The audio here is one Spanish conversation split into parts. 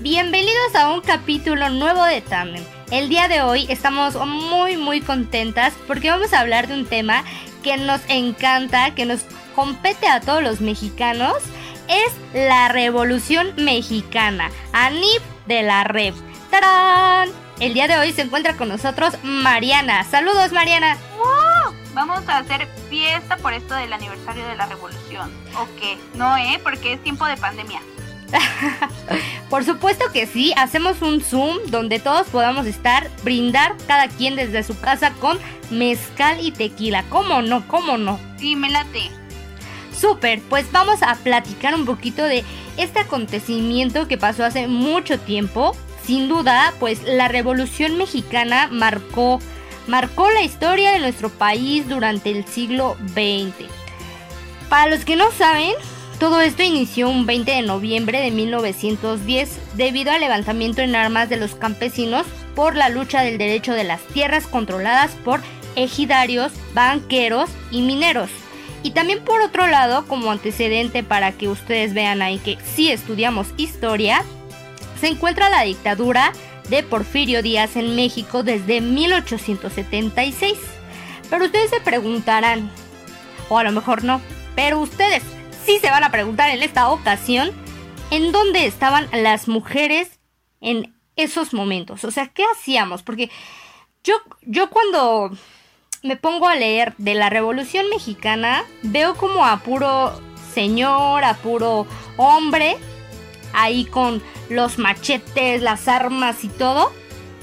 Bienvenidos a un capítulo nuevo de Tandem. El día de hoy estamos muy muy contentas porque vamos a hablar de un tema que nos encanta, que nos compete a todos los mexicanos. Es la Revolución Mexicana, ANIP de la Rev. ¡Tarán! El día de hoy se encuentra con nosotros Mariana. Saludos Mariana. Vamos a hacer fiesta por esto del aniversario de la revolución. ¿O? No, ¿eh? Porque es tiempo de pandemia. Por supuesto que sí, hacemos un Zoom donde todos podamos estar, brindar cada quien desde su casa con mezcal y tequila. ¿Cómo no? ¿Cómo no? Sí, me late. Súper, pues vamos a platicar un poquito de este acontecimiento que pasó hace mucho tiempo. Sin duda, pues la Revolución Mexicana marcó, marcó la historia de nuestro país durante el siglo XX. Para los que no saben, todo esto inició un 20 de noviembre de 1910 debido al levantamiento en armas de los campesinos por la lucha del derecho de las tierras controladas por ejidarios, banqueros y mineros. Y también por otro lado, como antecedente para que ustedes vean ahí que sí estudiamos historia, se encuentra la dictadura de Porfirio Díaz en México desde 1876. Pero ustedes se preguntarán, o a lo mejor no, pero ustedes sí se van a preguntar en esta ocasión en dónde estaban las mujeres en esos momentos. O sea, ¿qué hacíamos? Porque yo, yo cuando me pongo a leer de la Revolución Mexicana, veo como a puro señor, a puro hombre, ahí con los machetes, las armas y todo.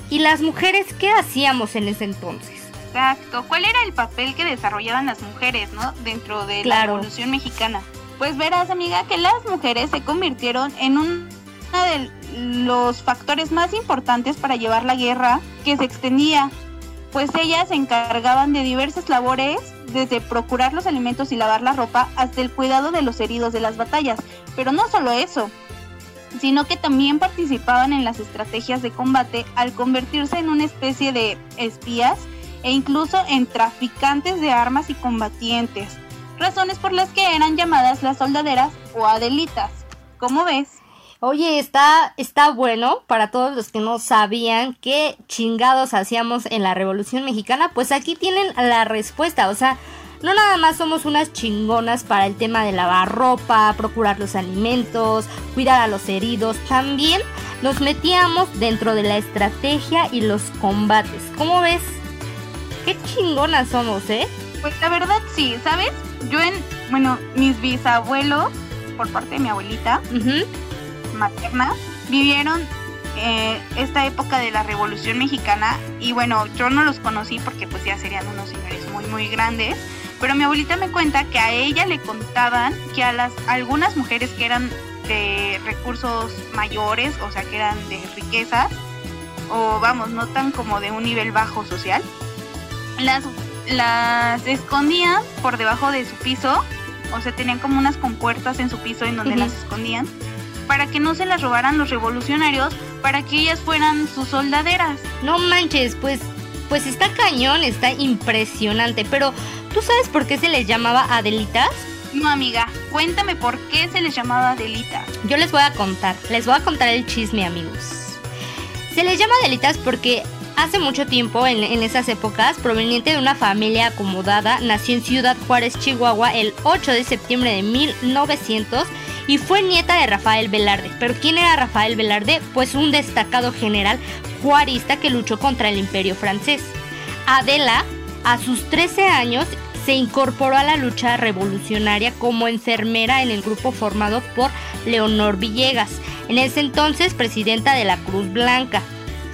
¿Y las mujeres qué hacíamos en ese entonces? Exacto. ¿Cuál era el papel que desarrollaban las mujeres, no? Dentro de la Revolución Mexicana. Pues verás, amiga, que las mujeres se convirtieron en uno de los factores más importantes para llevar la guerra que se extendía, pues ellas se encargaban de diversas labores, desde procurar los alimentos y lavar la ropa hasta el cuidado de los heridos de las batallas. Pero no solo eso, sino que también participaban en las estrategias de combate al convertirse en una especie de espías e incluso en traficantes de armas y combatientes razones por las que eran llamadas las soldaderas o adelitas. ¿Cómo ves? Oye, está, está bueno para todos los que no sabían qué chingados hacíamos en la Revolución Mexicana, pues aquí tienen la respuesta, o sea, no nada más somos unas chingonas para el tema de lavar ropa, procurar los alimentos, cuidar a los heridos, también nos metíamos dentro de la estrategia y los combates. ¿Cómo ves? Qué chingonas somos, ¿eh? Pues la verdad sí, ¿sabes? Yo en, bueno, mis bisabuelos, por parte de mi abuelita materna, vivieron eh, esta época de la Revolución Mexicana y bueno, yo no los conocí porque pues ya serían unos señores muy muy grandes, pero mi abuelita me cuenta que a ella le contaban que a las algunas mujeres que eran de recursos mayores, o sea, que eran de riquezas o vamos, no tan como de un nivel bajo social, las las escondían por debajo de su piso, o sea, tenían como unas compuertas en su piso en donde las escondían, para que no se las robaran los revolucionarios, para que ellas fueran sus soldaderas. No manches, pues, pues está cañón, está impresionante, pero ¿tú sabes por qué se les llamaba Adelitas? No, amiga, cuéntame por qué se les llamaba Adelitas. Yo les voy a contar, les voy a contar el chisme, amigos. Se les llama Adelitas porque Hace mucho tiempo, en, esas épocas, proveniente de una familia acomodada, nació en Ciudad Juárez, Chihuahua, el 8 de septiembre de 1900 y fue nieta de Rafael Velarde. Pero ¿quién era Rafael Velarde? Pues un destacado general juarista que luchó contra el imperio francés. Adela, a sus 13 años, se incorporó a la lucha revolucionaria como enfermera en el grupo formado por Leonor Villegas, en ese entonces presidenta de la Cruz Blanca.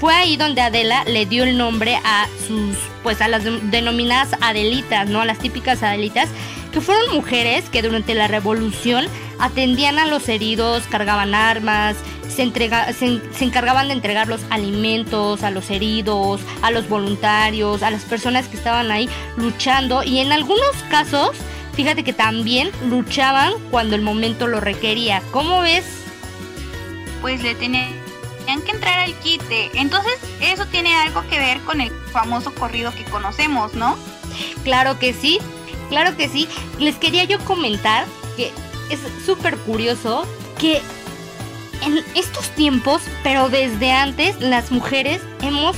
Fue ahí donde Adela le dio el nombre a sus, pues a las denominadas Adelitas, ¿no? A las típicas Adelitas, que fueron mujeres que durante la revolución atendían a los heridos, cargaban armas, se, se, encargaban de entregar los alimentos a los heridos, a los voluntarios, a las personas que estaban ahí luchando y en algunos casos, fíjate que también luchaban cuando el momento lo requería. ¿Cómo ves? Pues le tenía que entrar al quite. Entonces, eso tiene algo que ver con el famoso corrido que conocemos, ¿no? Claro que sí, claro que sí. Les quería yo comentar que es súper curioso que en estos tiempos, pero desde antes, las mujeres hemos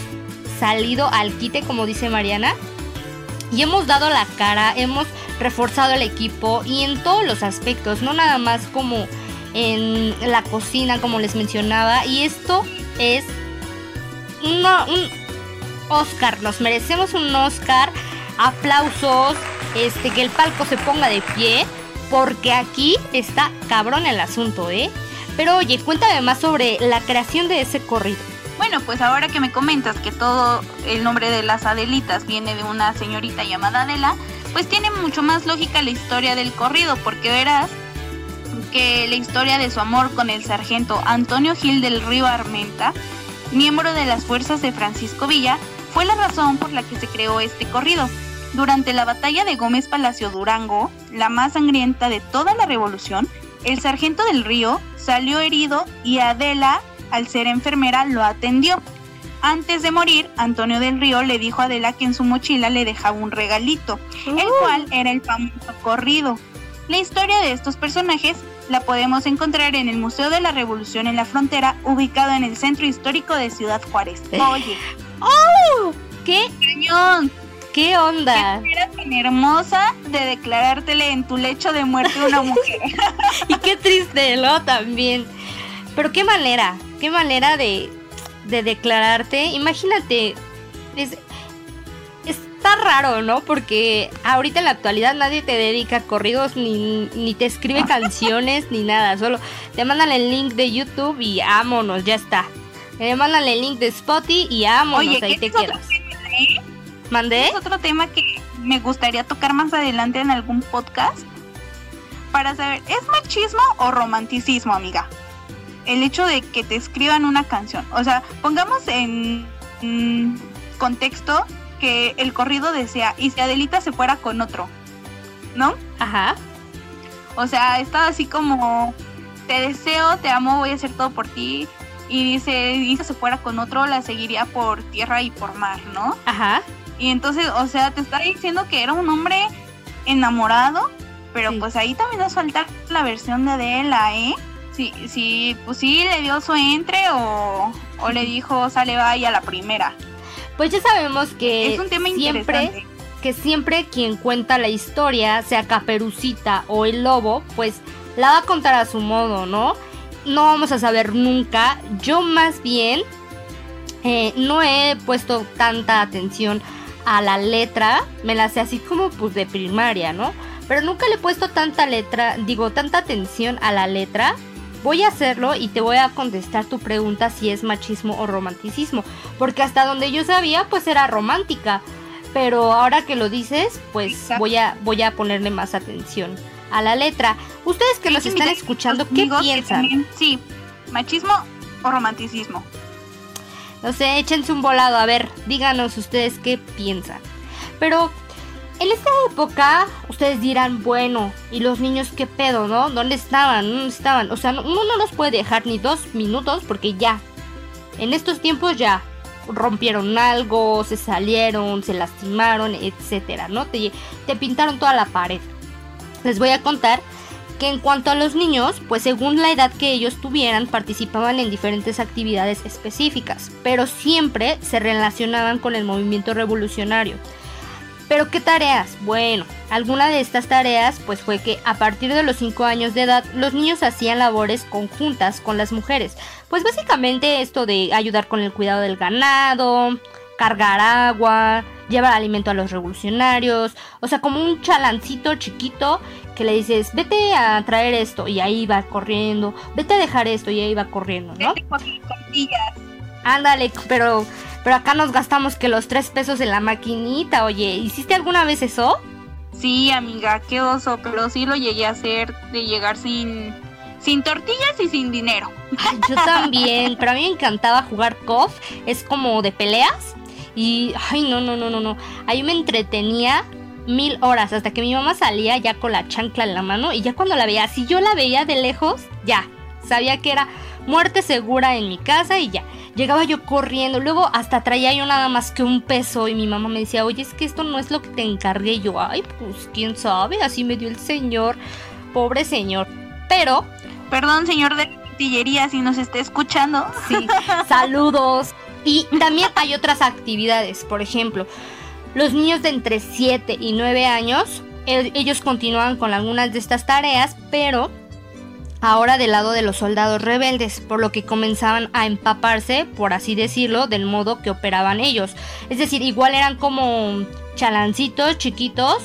salido al quite, como dice Mariana, y hemos dado la cara, hemos reforzado el equipo y en todos los aspectos, no nada más como en la cocina, como les mencionaba, y esto es un Oscar, nos merecemos un Oscar, aplausos, este, que el palco se ponga de pie, porque aquí está cabrón el asunto, ¿eh? Pero oye, cuéntame más sobre la creación de ese corrido. Bueno, pues ahora que me comentas que todo el nombre de las Adelitas viene de una señorita llamada Adela, pues tiene mucho más lógica la historia del corrido, porque verás que la historia de su amor con el sargento Antonio Gil del Río Armenta, miembro de las fuerzas de Francisco Villa, fue la razón por la que se creó este corrido. Durante la batalla de Gómez Palacio Durango, la más sangrienta de toda la revolución, el sargento del río salió herido y Adela, al ser enfermera, lo atendió. Antes de morir, Antonio del Río le dijo a Adela que en su mochila le dejaba un regalito, el cual era el famoso corrido. La historia de estos personajes la podemos encontrar en el Museo de la Revolución en la Frontera, ubicado en el centro histórico de Ciudad Juárez. Oye. ¡Oh! ¡Qué cañón! ¿Qué onda? Qué manera tan hermosa de declarártele en tu lecho de muerte a una mujer. y qué triste, ¿no? También. Pero qué manera, qué manera de, de declararte. Imagínate, es, está raro, ¿no? Porque ahorita en la actualidad nadie te dedica corridos ni, ni te escribe canciones ni nada. Solo te mandan el link de YouTube y ámonos, ya está. Te mandan el link de Spotify y ámonos, ahí te quedas. ¿eh? ¿Mandé? Es otro tema que me gustaría tocar más adelante en algún podcast. Para saber, ¿es machismo o romanticismo, amiga? El hecho de que te escriban una canción. O sea, pongamos en contexto que el corrido decía, y si Adelita se fuera con otro, ¿no? Ajá. O sea, estaba así como, te deseo, te amo, voy a hacer todo por ti. Y dice, y si se fuera con otro, la seguiría por tierra y por mar, ¿no? Ajá. Y entonces, o sea, te está diciendo que era un hombre enamorado, pero pues ahí también nos falta la versión de Adela, ¿eh? Sí, sí, pues sí le dio su entre o, o le dijo sale vaya a la primera. Pues ya sabemos que es un tema siempre que siempre quien cuenta la historia, sea Caperucita o el lobo, pues la va a contar a su modo, ¿no? No vamos a saber nunca. Yo más bien eh, no he puesto tanta atención a la letra, me la sé así como pues de primaria, ¿no? Pero nunca le he puesto tanta letra, digo, tanta atención a la letra. Voy a hacerlo y te voy a contestar tu pregunta si es machismo o romanticismo. Porque hasta donde yo sabía, pues era romántica. Pero ahora que lo dices, pues voy a, voy a ponerle más atención a la letra. Ustedes que los están escuchando, ¿qué piensan? sí, machismo o romanticismo. No sé, échense un volado, a ver, díganos ustedes qué piensan. Pero en esta época, ustedes dirán, bueno, ¿y los niños qué pedo, no? ¿Dónde estaban? ¿Dónde estaban? O sea, uno no los puede dejar ni dos minutos porque ya, en estos tiempos ya rompieron algo, se salieron, se lastimaron, etcétera, ¿no? Te, te pintaron toda la pared. Les voy a contar que en cuanto a los niños, pues según la edad que ellos tuvieran, participaban en diferentes actividades específicas, pero siempre se relacionaban con el movimiento revolucionario. ¿Pero qué tareas? Bueno, alguna de estas tareas pues fue que a partir de los 5 años de edad los niños hacían labores conjuntas con las mujeres. Pues básicamente esto de ayudar con el cuidado del ganado, cargar agua, llevar alimento a los revolucionarios, o sea, como un chalancito chiquito que le dices, vete a traer esto y ahí va corriendo, vete a dejar esto y ahí va corriendo, ¿no? Ándale, pero, pero acá nos gastamos que los tres pesos en la maquinita, oye, ¿hiciste alguna vez eso? Sí, amiga, qué oso, pero sí lo llegué a hacer de llegar sin, sin tortillas y sin dinero. yo también, pero a mí me encantaba jugar KOF, es como de peleas y, ay, no, no, no, no, no. Ahí me entretenía mil horas hasta que mi mamá salía ya con la chancla en la mano y ya cuando la veía, si yo la veía de lejos, ya, sabía que era muerte segura en mi casa y ya. Llegaba yo corriendo, luego hasta traía yo nada más que un peso y mi mamá me decía, oye, es que esto no es lo que te encargué. yo, ay, pues quién sabe, así me dio el señor, pobre señor. Pero... Perdón, señor de artillería si nos está escuchando. Sí, saludos. Y también hay otras actividades, por ejemplo, los niños de entre 7 y 9 años, ellos continúan con algunas de estas tareas, pero ahora del lado de los soldados rebeldes, por lo que comenzaban a empaparse, por así decirlo, del modo que operaban ellos. Es decir, igual eran como chalancitos chiquitos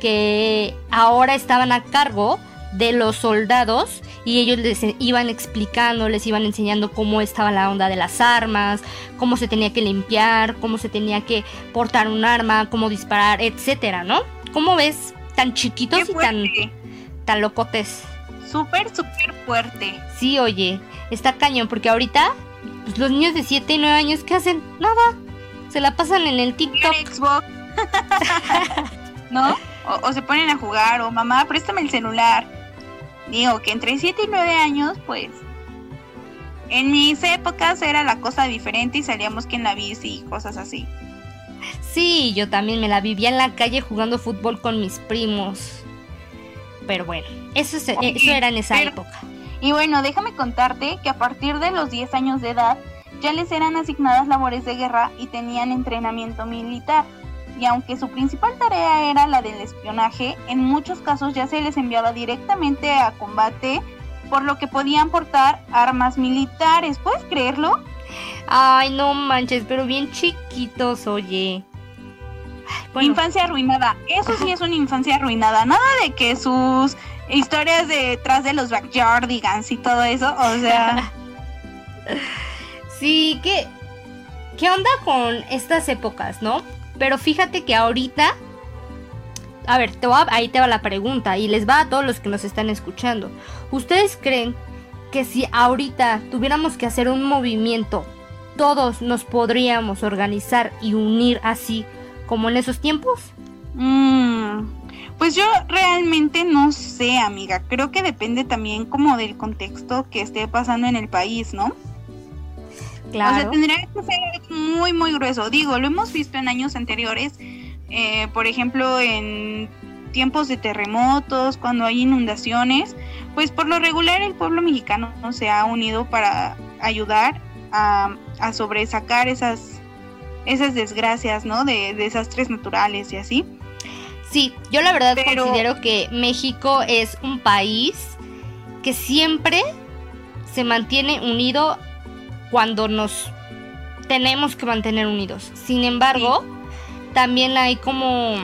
que ahora estaban a cargo de los soldados y ellos les iban explicando, les iban enseñando cómo estaba la onda de las armas, cómo se tenía que limpiar, cómo se tenía que portar un arma, cómo disparar, etcétera, ¿no? ¿Cómo ves? Tan chiquitos y tan, tan locotes. Súper, súper fuerte. Sí, oye, está cañón, porque ahorita pues, los niños de 7 y 9 años, ¿qué hacen? Nada. Se la pasan en el TikTok. Xbox. ¿No? O, se ponen a jugar, o mamá, préstame el celular. Digo que entre 7 y 9 años, pues. En mis épocas era la cosa diferente y salíamos que en la bici y cosas así. Sí, yo también me la vivía en la calle jugando fútbol con mis primos. Pero bueno, eso, eso era en esa época. Y bueno, déjame contarte que a partir de los 10 años de edad ya les eran asignadas labores de guerra y tenían entrenamiento militar. Y aunque su principal tarea era la del espionaje, en muchos casos ya se les enviaba directamente a combate, por lo que podían portar armas militares. ¿Puedes creerlo? Ay, no manches, pero bien chiquitos, oye. Infancia arruinada. Eso sí es una infancia arruinada. Nada de que sus historias detrás de los backyardigans y todo eso. O sea. sí, ¿qué, ¿qué onda con estas épocas, no? Pero fíjate que ahorita. A ver, te ahí te va la pregunta y les va a todos los que nos están escuchando. ¿Ustedes creen que si ahorita tuviéramos que hacer un movimiento, todos nos podríamos organizar y unir así como en esos tiempos? Mm, pues yo realmente no sé, amiga. Creo que depende también como del contexto que esté pasando en el país, ¿no? Claro. O sea, tendría que ser muy, muy grueso. Digo, lo hemos visto en años anteriores. Eh, por ejemplo, en tiempos de terremotos, cuando hay inundaciones, pues por lo regular el pueblo mexicano se ha unido para ayudar a, a sobresacar esas esas desgracias, ¿no? De, desastres naturales y así. Sí, yo la verdad considero que México es un país que siempre se mantiene unido cuando nos tenemos que mantener unidos. Sin embargo, también hay como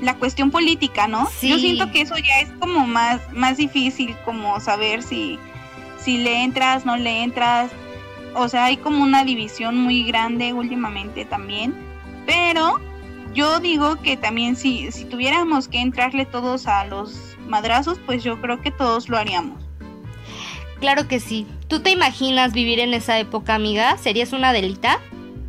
la cuestión política, ¿no? Sí. Yo siento que eso ya es como más más difícil como saber si si le entras, no le entras, o sea, hay como una división muy grande últimamente también, pero yo digo que también si, si tuviéramos que entrarle todos a los madrazos, pues yo creo que todos lo haríamos. Claro que sí. ¿Tú te imaginas vivir en esa época, amiga? ¿Serías una delita?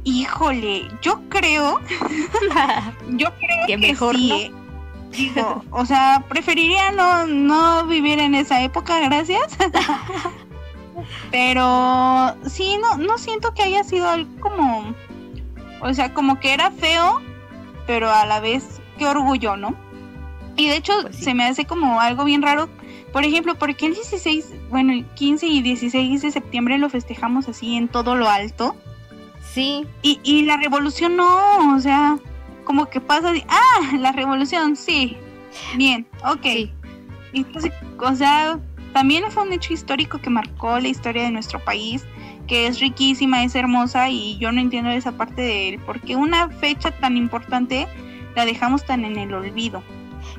Híjole, yo creo. yo creo que, mejor sí. ¿no? Digo, o sea, preferiría no, no vivir en esa época, gracias. Pero sí, no, no siento que haya sido algo como, o sea, como que era feo, pero a la vez qué orgullo, ¿no? Y de hecho pues se me hace como algo bien raro. Por ejemplo, porque el 16, bueno, el 15 y 16 de septiembre lo festejamos así en todo lo alto. Sí. Y, y la revolución no, o sea, como que pasa de, ah, la revolución, sí. Bien, ok. Sí. Entonces, o sea, también fue un hecho histórico que marcó la historia de nuestro país, que es riquísima, es hermosa y yo no entiendo esa parte de él, porque una fecha tan importante la dejamos tan en el olvido.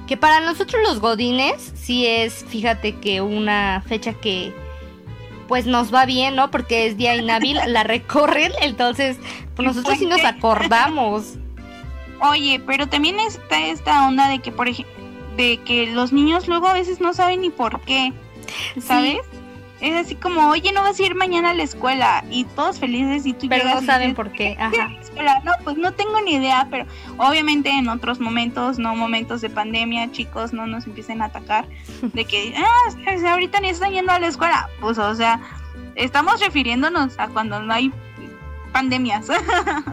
Que para nosotros los godines sí es, fíjate que una fecha que pues nos va bien, ¿no? Porque es día inhábil, la recorren, entonces pues nosotros sí nos acordamos. Oye, pero también está esta onda de que por ejemplo, de que los niños luego a veces no saben ni por qué. ¿Sabes? Es así como, oye, no vas a ir mañana a la escuela y todos felices y tú Pero no saben por qué. Ajá. No, pues no tengo ni idea, pero obviamente en otros momentos, no momentos de pandemia, chicos, no nos empiecen a atacar de que, ah, ahorita ni están yendo a la escuela. Pues, o sea, estamos refiriéndonos a cuando no hay pandemias.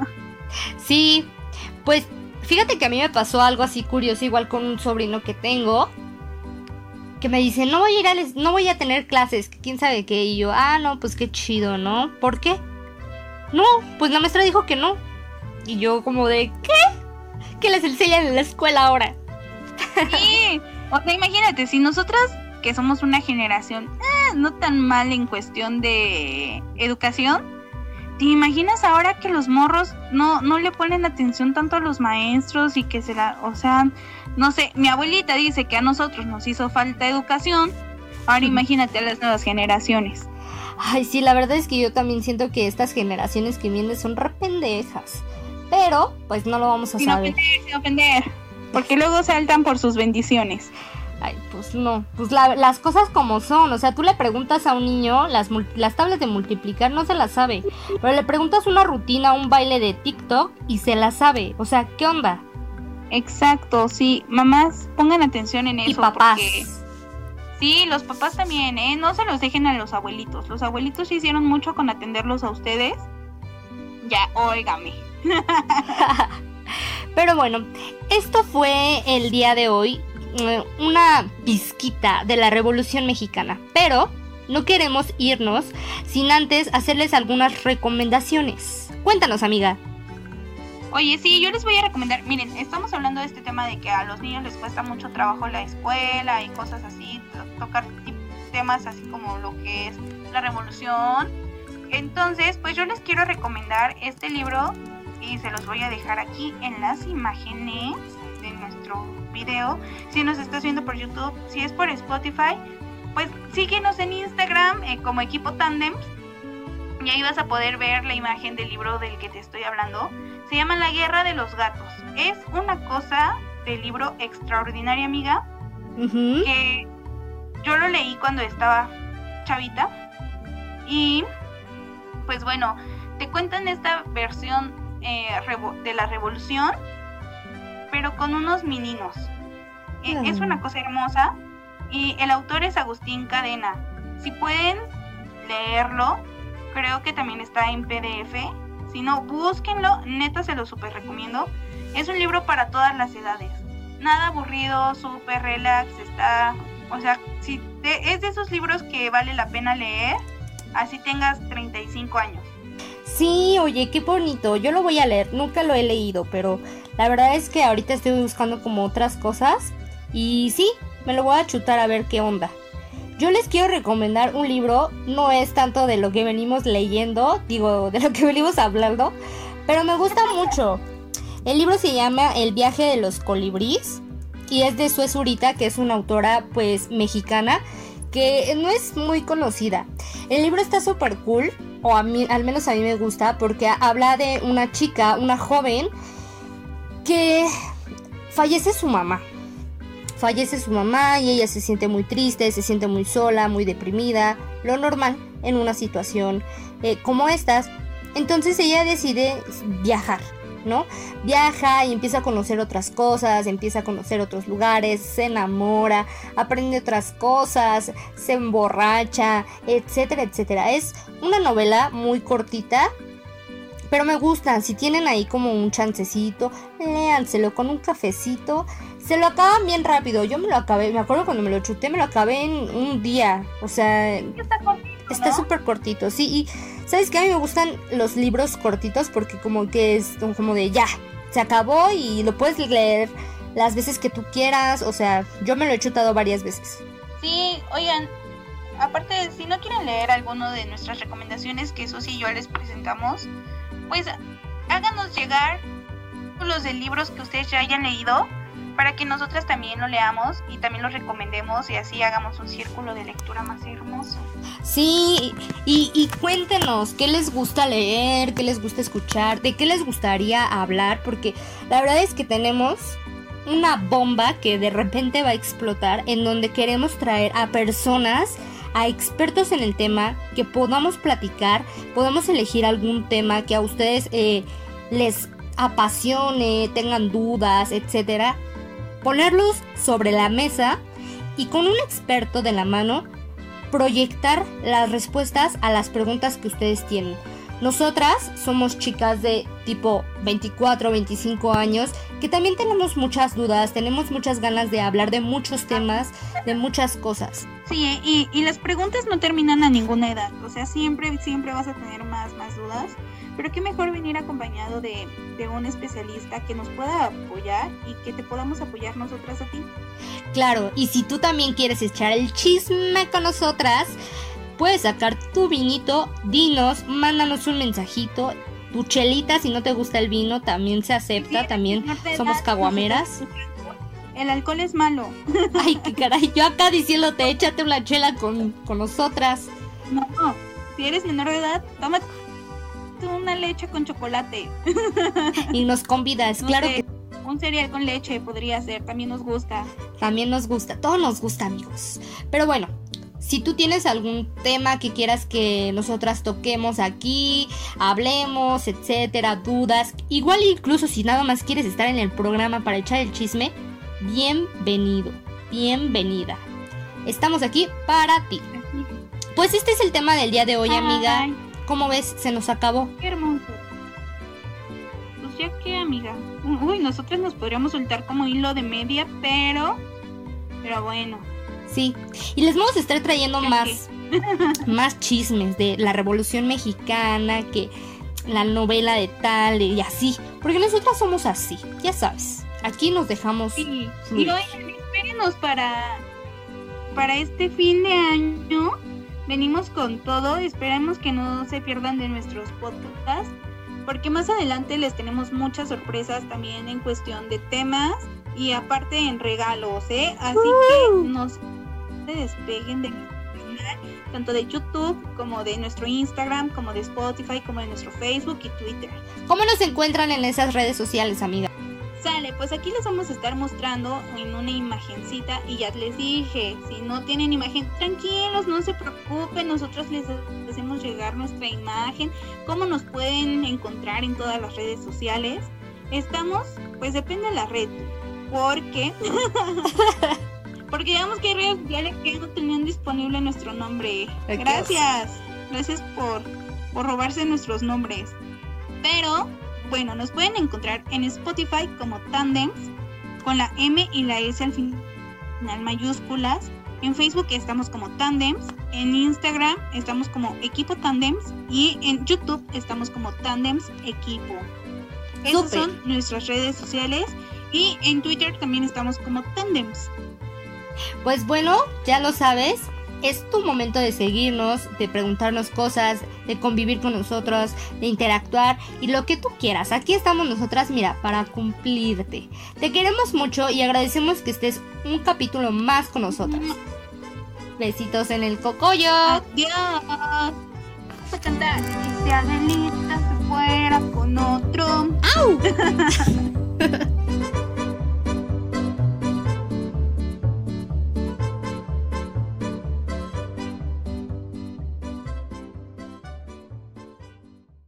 sí, pues fíjate que a mí me pasó algo así curioso, igual con un sobrino que tengo que me dicen, no voy a ir a, no voy a tener clases, quién sabe qué, y yo, ah, no, pues qué chido, ¿no? ¿Por qué? No, pues la maestra dijo que no. Y yo como de, ¿qué? ¿Qué les enseñan en la escuela ahora? Sí, o sea, imagínate, si nosotras que somos una generación eh, no tan mal en cuestión de educación, ¿te imaginas ahora que los morros no, no le ponen atención tanto a los maestros y que se la, o sea, no sé, mi abuelita dice que a nosotros nos hizo falta educación, ahora imagínate a las nuevas generaciones. Ay, sí, la verdad es que yo también siento que estas generaciones que vienen son re pendejas. Pero, pues no lo vamos a saber. Ofender, sin ofender. Porque luego saltan por sus bendiciones. Ay, pues no. Pues las cosas como son. O sea, tú le preguntas a un niño las, las tablas de multiplicar, no se las sabe. Pero le preguntas una rutina, un baile de TikTok y se la sabe. O sea, ¿qué onda? Exacto, sí. Mamás, pongan atención en eso. Y papás. Sí, los papás también, ¿eh? No se los dejen a los abuelitos. Los abuelitos hicieron mucho con atenderlos a ustedes. Ya, óigame. Pero bueno, esto fue el día de hoy una pizquita de la Revolución Mexicana. Pero no queremos irnos sin antes hacerles algunas recomendaciones. Cuéntanos, amiga. Oye, sí, yo les voy a recomendar, miren, estamos hablando de este tema de que a los niños les cuesta mucho trabajo la escuela y cosas así, tocar temas así como lo que es la revolución. Entonces, pues yo les quiero recomendar este libro y se los voy a dejar aquí en las imágenes de nuestro video. Si nos estás viendo por YouTube, si es por Spotify, pues síguenos en Instagram eh, como equipo Tandem y ahí vas a poder ver la imagen del libro del que te estoy hablando. Se llama La Guerra de los Gatos. Es una cosa del libro extraordinaria, amiga, que yo lo leí cuando estaba chavita y pues bueno, te cuentan esta versión eh, de la revolución, pero con unos meninos. E, es una cosa hermosa y el autor es Agustín Cadena. Si pueden leerlo, creo que también está en PDF. Si no, búsquenlo, neta se lo súper recomiendo. Es un libro para todas las edades. Nada aburrido, súper relax, está... O sea, si es de esos libros que vale la pena leer, así tengas 35 años. Sí, oye, qué bonito. Yo lo voy a leer. Nunca lo he leído, pero la verdad es que ahorita estoy buscando como otras cosas. Y sí, me lo voy a chutar a ver qué onda. Yo les quiero recomendar un libro, no es tanto de lo que venimos leyendo, digo, de lo que venimos hablando, pero me gusta mucho. El libro se llama El viaje de los colibríes y es de Suezurita, que es una autora pues mexicana que no es muy conocida. El libro está súper cool, o a mí, al menos a mí me gusta, porque habla de una chica, una joven, que fallece su mamá. Fallece su mamá y ella se siente muy triste, se siente muy sola, muy deprimida, lo normal en una situación eh, como estas. Entonces ella decide viajar, ¿no? Viaja y empieza a conocer otras cosas, empieza a conocer otros lugares, se enamora, aprende otras cosas, se emborracha, etcétera, etcétera. Es una novela muy cortita, pero me gusta. Si tienen ahí como un chancecito, léanselo con un cafecito. Se lo acaban bien rápido. Yo me lo acabé, me acuerdo cuando me lo chuté, me lo acabé en un día. O sea, está súper cortito, sí. Y ¿Sabes que A mí me gustan los libros cortitos porque como que es como de ya, se acabó y lo puedes leer las veces que tú quieras. O sea, yo me lo he chutado varias veces. Sí, oigan, aparte, si no quieren leer alguno de nuestras recomendaciones, que eso sí yo les presentamos, pues háganos llegar los de libros que ustedes ya hayan leído para que nosotras también lo leamos y también lo recomendemos y así hagamos un círculo de lectura más hermoso. Sí, y, cuéntenos qué les gusta leer, qué les gusta escuchar, de qué les gustaría hablar, porque la verdad es que tenemos una bomba que de repente va a explotar en donde queremos traer a personas a expertos en el tema, que podamos platicar, podamos elegir algún tema que a ustedes eh, les apasione, tengan dudas, etcétera, ponerlos sobre la mesa y con un experto de la mano proyectar las respuestas a las preguntas que ustedes tienen. Nosotras somos chicas de tipo 24, 25 años que también tenemos muchas dudas, tenemos muchas ganas de hablar de muchos temas, de muchas cosas. Sí, y, y las preguntas no terminan a ninguna edad, o sea, siempre, siempre vas a tener más, más dudas, pero qué mejor venir acompañado de, de un especialista que nos pueda apoyar y que te podamos apoyar nosotras a ti. Claro, y si tú también quieres echar el chisme con nosotras, puedes sacar tu vinito, dinos, mándanos un mensajito. Tu chelita, si no te gusta el vino, también se acepta, también somos caguameras. El alcohol es malo. Ay, qué caray, yo acá diciéndote, échate una chela con, con nosotras. No, si eres menor de edad, tómate una leche con chocolate. Y nos convidas, claro que un cereal con leche podría ser, también nos gusta. También nos gusta, todo nos gusta, amigos. Pero bueno, si tú tienes algún tema que quieras que nosotras toquemos aquí, hablemos, etcétera, dudas, igual incluso si nada más quieres estar en el programa para echar el chisme, bienvenido, bienvenida. Estamos aquí para ti. Pues este es el tema del día de hoy, amiga. ¿Cómo ves? Se nos acabó. Qué hermoso. Pues ya que, amiga. Uy, nosotros nos podríamos soltar como hilo de media, pero. Pero bueno. Sí. Y les vamos a estar trayendo más. más chismes de la Revolución Mexicana, que la novela de tal y así. Porque nosotras somos así, ya sabes. Aquí nos dejamos. Sí. Y oigan, espérenos para. Para este fin de año. Venimos con todo. Esperemos que no se pierdan de nuestros podcasts porque más adelante les tenemos muchas sorpresas también en cuestión de temas y aparte en regalos, ¿eh? Así que no se despeguen de canal, tanto de YouTube como de nuestro Instagram, como de Spotify, como de nuestro Facebook y Twitter. ¿Cómo nos encuentran en esas redes sociales, amiga? Sale, pues aquí les vamos a estar mostrando en una imagencita y ya les dije, si no tienen imagen, tranquilos, no se preocupen, nosotros les hacemos llegar nuestra imagen, cómo nos pueden encontrar en todas las redes sociales. Estamos, pues depende de la red, porque porque digamos que hay redes sociales que no tenían disponible nuestro nombre. Gracias, gracias por, por robarse nuestros nombres. Pero bueno, nos pueden encontrar en Spotify como Tandems, con la M y la S al final mayúsculas. En Facebook estamos como Tandems, en Instagram estamos como Equipo Tandems y en YouTube estamos como Tandems Equipo. Esas son nuestras redes sociales y en Twitter también estamos como Tandems. Pues bueno, ya lo sabes, es tu momento de seguirnos, de preguntarnos cosas, de convivir con nosotros, de interactuar y lo que tú quieras. Aquí estamos nosotras, mira, para cumplirte. Te queremos mucho y agradecemos que estés un capítulo más con nosotras. Besitos en el cocollo. Adiós. Vamos a cantar. Si Adelita se fuera con otro. ¡Au!